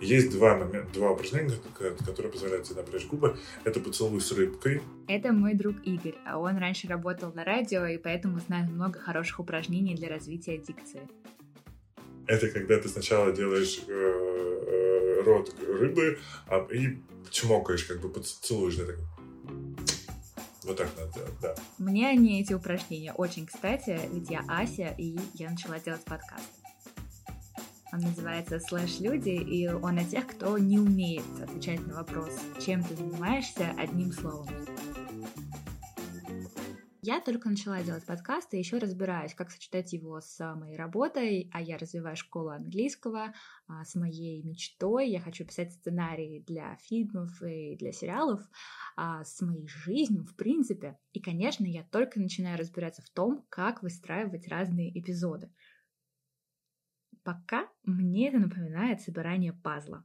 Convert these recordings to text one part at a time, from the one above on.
Есть два, момента, два упражнения, которые позволяют тебе напрячь губы. Это поцелуй с рыбкой. Это мой друг Игорь, а он раньше работал на радио, и поэтому знает много хороших упражнений для развития дикции. Это когда ты сначала делаешь э, э, рот рыбы а, и чмокаешь, как бы поцелуешь. Да, так. Вот так надо делать, да. Мне они эти упражнения очень кстати, ведь я Ася, и я начала делать подкаст. Он называется «Слэш Люди», и он о тех, кто не умеет отвечать на вопрос, чем ты занимаешься одним словом. Я только начала делать подкаст и еще разбираюсь, как сочетать его с моей работой, а я развиваю школу английского, а, с моей мечтой. Я хочу писать сценарии для фильмов и для сериалов, а, с моей жизнью, в принципе. И, конечно, я только начинаю разбираться в том, как выстраивать разные эпизоды. Пока мне это напоминает собирание пазла.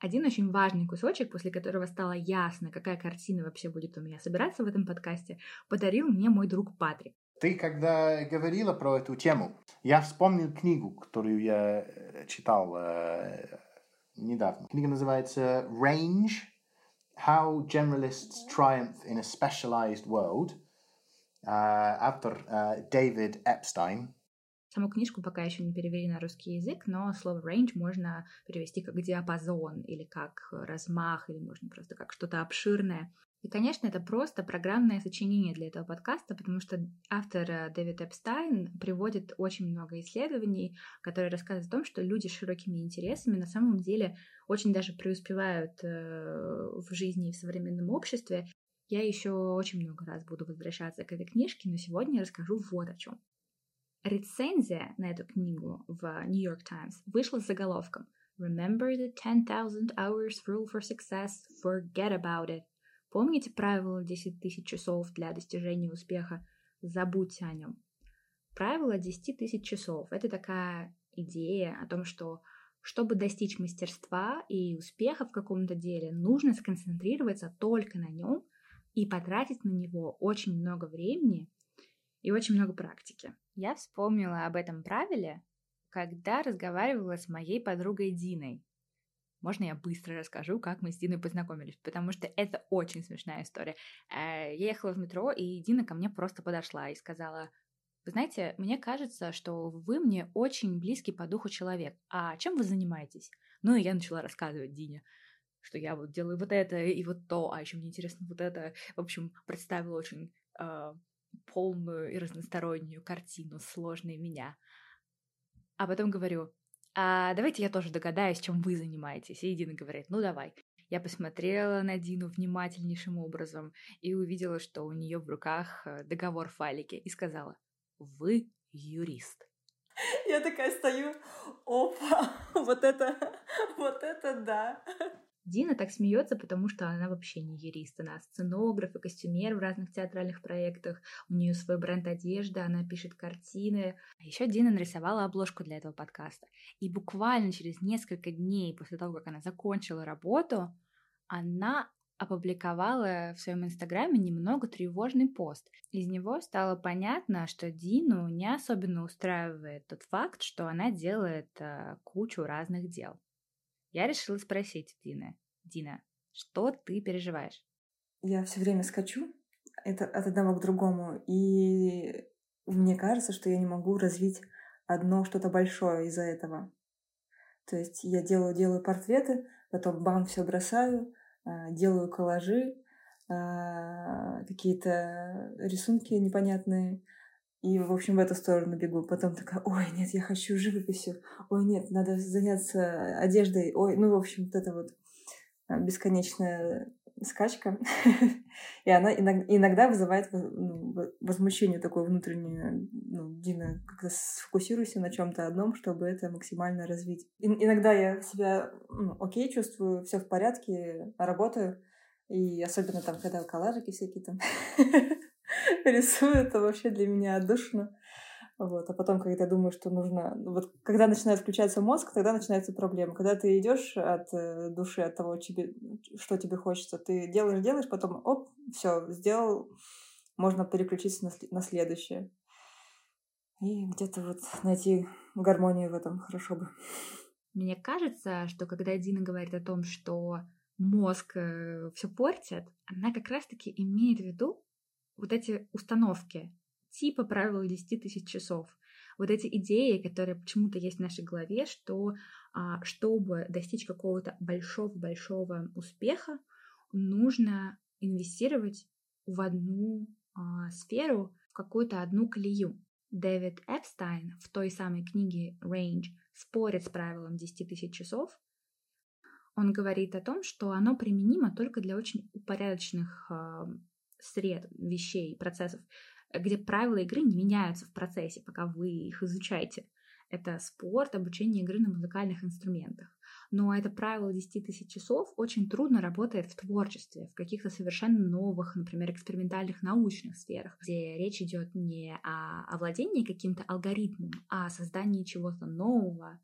Один очень важный кусочек, после которого стало ясно, какая картина вообще будет у меня собираться в этом подкасте, подарил мне мой друг Патрик. Ты когда говорила про эту тему, я вспомнил книгу, которую я э, читал э, недавно. Книга называется Range How Generalists Triumph in a Specialized World. Э, автор э, Дэвид Эпстайн. Саму книжку пока еще не перевели на русский язык, но слово range можно перевести как диапазон или как размах, или можно просто как что-то обширное. И, конечно, это просто программное сочинение для этого подкаста, потому что автор э, Дэвид Эпстайн приводит очень много исследований, которые рассказывают о том, что люди с широкими интересами на самом деле очень даже преуспевают э, в жизни и в современном обществе. Я еще очень много раз буду возвращаться к этой книжке, но сегодня я расскажу вот о чем. Рецензия на эту книгу в New York Times вышла с заголовком Remember the 10,000 hours rule for success, forget about it. Помните правило 10 тысяч часов для достижения успеха? Забудьте о нем. Правило 10 тысяч часов — это такая идея о том, что чтобы достичь мастерства и успеха в каком-то деле, нужно сконцентрироваться только на нем и потратить на него очень много времени и очень много практики. Я вспомнила об этом правиле, когда разговаривала с моей подругой Диной. Можно я быстро расскажу, как мы с Диной познакомились, потому что это очень смешная история. Э, я ехала в метро, и Дина ко мне просто подошла и сказала, вы знаете, мне кажется, что вы мне очень близкий по духу человек. А чем вы занимаетесь? Ну, и я начала рассказывать Дине, что я вот делаю вот это и вот то, а еще мне интересно вот это. В общем, представила очень э, полную и разностороннюю картину сложной меня. А потом говорю, а давайте я тоже догадаюсь, чем вы занимаетесь. И Дина говорит, ну давай. Я посмотрела на Дину внимательнейшим образом и увидела, что у нее в руках э, договор файлики и сказала, вы юрист. Я такая стою, опа, вот это, вот это да. Дина так смеется, потому что она вообще не юрист. Она сценограф и костюмер в разных театральных проектах. У нее свой бренд одежды, она пишет картины. А еще Дина нарисовала обложку для этого подкаста. И буквально через несколько дней после того, как она закончила работу, она опубликовала в своем инстаграме немного тревожный пост. Из него стало понятно, что Дину не особенно устраивает тот факт, что она делает э, кучу разных дел. Я решила спросить Дины. Дина, что ты переживаешь? Я все время скачу это от одного к другому, и мне кажется, что я не могу развить одно что-то большое из-за этого. То есть я делаю, делаю портреты, потом бам, все бросаю, а, делаю коллажи, а, какие-то рисунки непонятные, и, в общем, в эту сторону бегу. Потом такая, ой, нет, я хочу живописью. Ой, нет, надо заняться одеждой. Ой, ну, в общем, вот это вот а, бесконечная скачка. И она иногда вызывает ну, возмущение такое внутреннее. Ну, Дина, как-то сфокусируйся на чем-то одном, чтобы это максимально развить. Иногда я себя ну, окей чувствую, все в порядке, работаю. И особенно там, когда коллажики всякие там рисую, это вообще для меня отдушно. Вот. А потом, когда думаю, что нужно... Вот когда начинает включаться мозг, тогда начинается проблема. Когда ты идешь от э, души, от того, тебе, что тебе хочется, ты делаешь, делаешь, потом, оп, все, сделал, можно переключиться на, следующее. И где-то вот найти гармонию в этом хорошо бы. Мне кажется, что когда Дина говорит о том, что мозг э, все портит, она как раз-таки имеет в виду вот эти установки, типа правила 10 тысяч часов. Вот эти идеи, которые почему-то есть в нашей голове, что а, чтобы достичь какого-то большого-большого успеха, нужно инвестировать в одну а, сферу, в какую-то одну колею. Дэвид Эпстайн в той самой книге Range спорит с правилом 10 тысяч часов. Он говорит о том, что оно применимо только для очень упорядоченных э, сред, вещей, процессов, где правила игры не меняются в процессе, пока вы их изучаете. Это спорт, обучение игры на музыкальных инструментах. Но это правило 10 тысяч часов очень трудно работает в творчестве, в каких-то совершенно новых, например, экспериментальных научных сферах, где речь идет не о овладении каким-то алгоритмом, а о создании чего-то нового,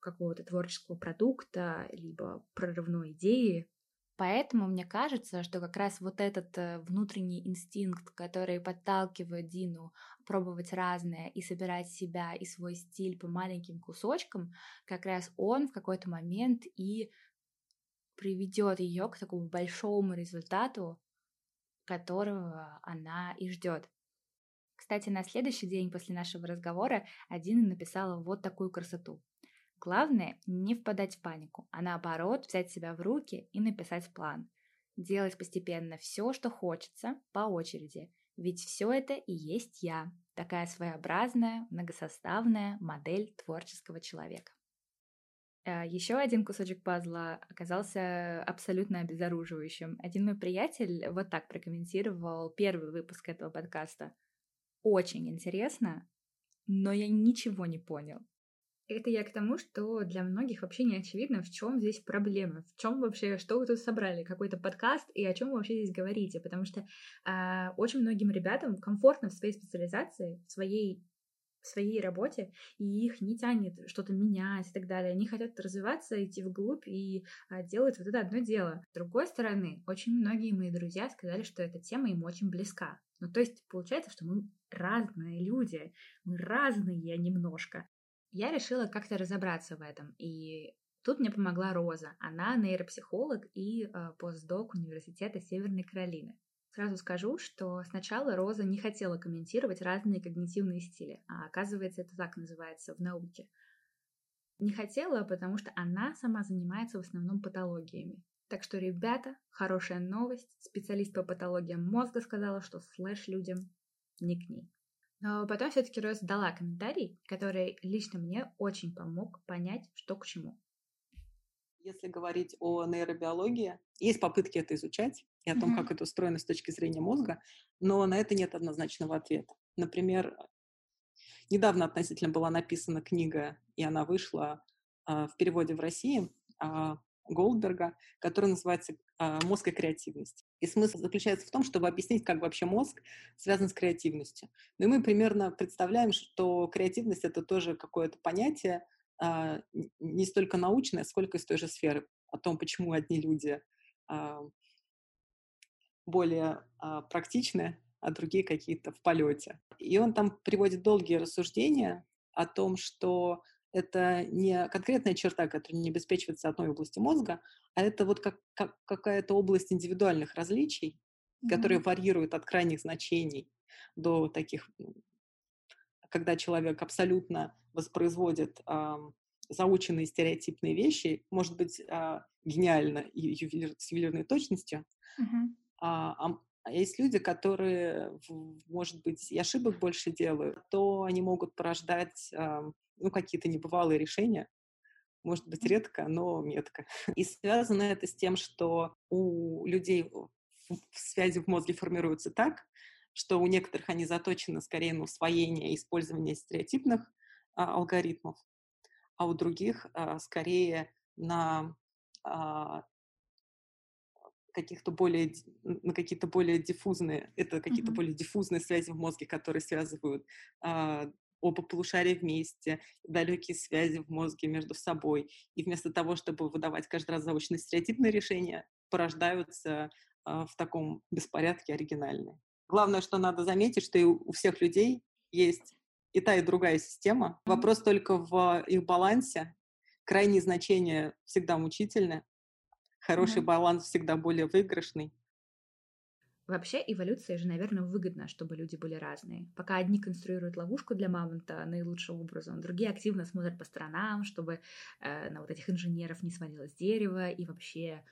какого-то творческого продукта, либо прорывной идеи, Поэтому мне кажется, что как раз вот этот э, внутренний инстинкт, который подталкивает Дину пробовать разное и собирать себя и свой стиль по маленьким кусочкам, как раз он в какой-то момент и приведет ее к такому большому результату, которого она и ждет. Кстати, на следующий день после нашего разговора Адина написала вот такую красоту. Главное не впадать в панику, а наоборот взять себя в руки и написать план. Делать постепенно все, что хочется, по очереди. Ведь все это и есть я, такая своеобразная, многосоставная модель творческого человека. Э, Еще один кусочек пазла оказался абсолютно обезоруживающим. Один мой приятель вот так прокомментировал первый выпуск этого подкаста. Очень интересно, но я ничего не понял. Это я к тому, что для многих вообще не очевидно, в чем здесь проблема, в чем вообще, что вы тут собрали, какой-то подкаст и о чем вы вообще здесь говорите, потому что э, очень многим ребятам комфортно в своей специализации, в своей в своей работе, и их не тянет что-то менять и так далее. Они хотят развиваться, идти вглубь и а, делать вот это одно дело. С другой стороны, очень многие мои друзья сказали, что эта тема им очень близка. Ну, то есть получается, что мы разные люди, мы разные немножко я решила как-то разобраться в этом. И тут мне помогла Роза. Она нейропсихолог и э, постдок Университета Северной Каролины. Сразу скажу, что сначала Роза не хотела комментировать разные когнитивные стили, а оказывается, это так называется в науке. Не хотела, потому что она сама занимается в основном патологиями. Так что, ребята, хорошая новость. Специалист по патологиям мозга сказала, что слэш людям не к ней. Но потом все-таки Роз дала комментарий, который лично мне очень помог понять, что к чему. Если говорить о нейробиологии, есть попытки это изучать и о том, mm-hmm. как это устроено с точки зрения мозга, но на это нет однозначного ответа. Например, недавно относительно была написана книга, и она вышла э, в переводе в России э, Голдберга, который называется э, «Мозг и креативность». И смысл заключается в том, чтобы объяснить, как вообще мозг связан с креативностью. Ну и мы примерно представляем, что креативность — это тоже какое-то понятие, э, не столько научное, сколько из той же сферы, о том, почему одни люди э, более практичны, а другие какие-то в полете. И он там приводит долгие рассуждения о том, что это не конкретная черта, которая не обеспечивается одной области мозга, а это вот как, как какая-то область индивидуальных различий, mm-hmm. которые варьируют от крайних значений до таких, когда человек абсолютно воспроизводит э, заученные стереотипные вещи, может быть, э, гениально и ювелир, с ювелирной точностью, mm-hmm. а, а, а есть люди, которые, может быть, и ошибок больше делают, то они могут порождать ну, какие-то небывалые решения, может быть, редко, но метко. И связано это с тем, что у людей связи в мозге формируются так, что у некоторых они заточены скорее на усвоение и использование стереотипных а, алгоритмов, а у других а, скорее на а, каких-то более на какие-то более диффузные это какие-то mm-hmm. более диффузные связи в мозге, которые связывают а, оба полушария вместе, далекие связи в мозге между собой. И вместо того, чтобы выдавать каждый раз заочные стереотипные решения, порождаются э, в таком беспорядке оригинальные. Главное, что надо заметить, что и у всех людей есть и та, и другая система. Вопрос только в их балансе, крайние значения всегда мучительны, хороший Мгм. баланс всегда более выигрышный. Вообще эволюция же, наверное, выгодна, чтобы люди были разные. Пока одни конструируют ловушку для мамонта наилучшим образом, другие активно смотрят по сторонам, чтобы э, на вот этих инженеров не свалилось дерево, и вообще,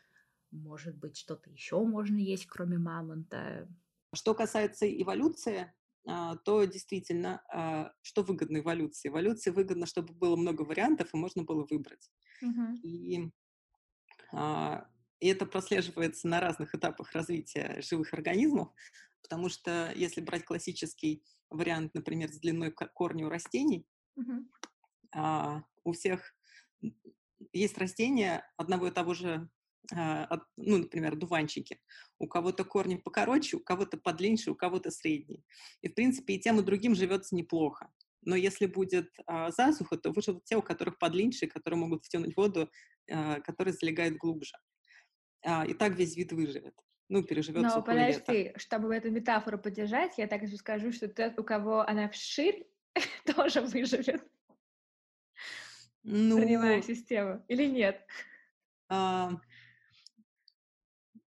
может быть, что-то еще можно есть, кроме мамонта. Что касается эволюции, а, то действительно, а, что выгодно эволюции? Эволюции выгодно, чтобы было много вариантов, и можно было выбрать. И, а, и это прослеживается на разных этапах развития живых организмов, потому что если брать классический вариант, например, с длиной ко- корня у растений, а, у всех есть растения одного и того же, а, ну, например, дуванчики. У кого-то корни покороче, у кого-то подлиннее, у кого-то средний. И, в принципе, и тем, и другим живется неплохо. Но если будет а, засуха, то выживут те, у которых подлиннее, которые могут втянуть воду, а, которые залегают глубже. А, и так весь вид выживет. Ну, переживет Но сухое лето. подожди, чтобы эту метафору поддержать, я также скажу, что тот, у кого она вширь, тоже выживет. Ну, корневая система. Или нет?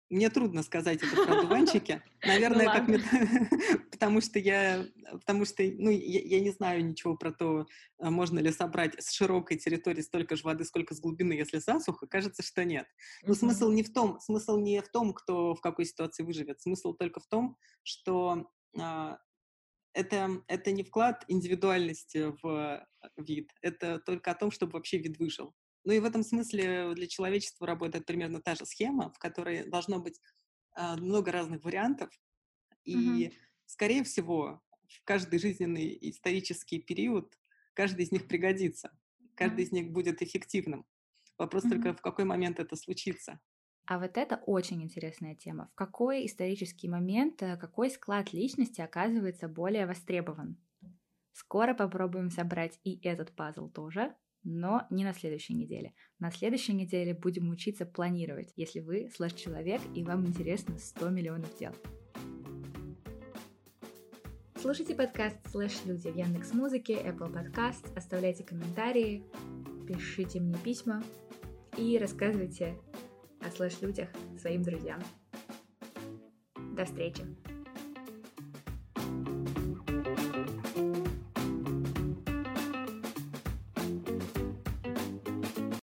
Мне трудно сказать это про дуванчики. Наверное, как потому что я, потому что, ну, я, я не знаю ничего про то, а, можно ли собрать с широкой территории столько же воды, сколько с глубины, если засуха. Кажется, что нет. Но смысл не в том, смысл не в том, кто в какой ситуации выживет. Смысл только в том, что а, это, это не вклад индивидуальности в вид, это только о том, чтобы вообще вид выжил. Ну и в этом смысле для человечества работает примерно та же схема, в которой должно быть а, много разных вариантов, и, скорее всего, в каждый жизненный исторический период каждый из них пригодится, каждый из них будет эффективным. Вопрос только, Мгм. в какой момент это случится. А вот это очень интересная тема. В какой исторический момент, э, какой склад личности оказывается более востребован? Скоро попробуем собрать и этот пазл тоже, но не на следующей неделе. На следующей неделе будем учиться планировать, если вы слэш-человек и вам интересно 100 миллионов дел. Слушайте подкаст «Слэш Люди» в Яндекс Музыке, Apple Podcast, оставляйте комментарии, пишите мне письма и рассказывайте о слэш-людях своим друзьям. До встречи!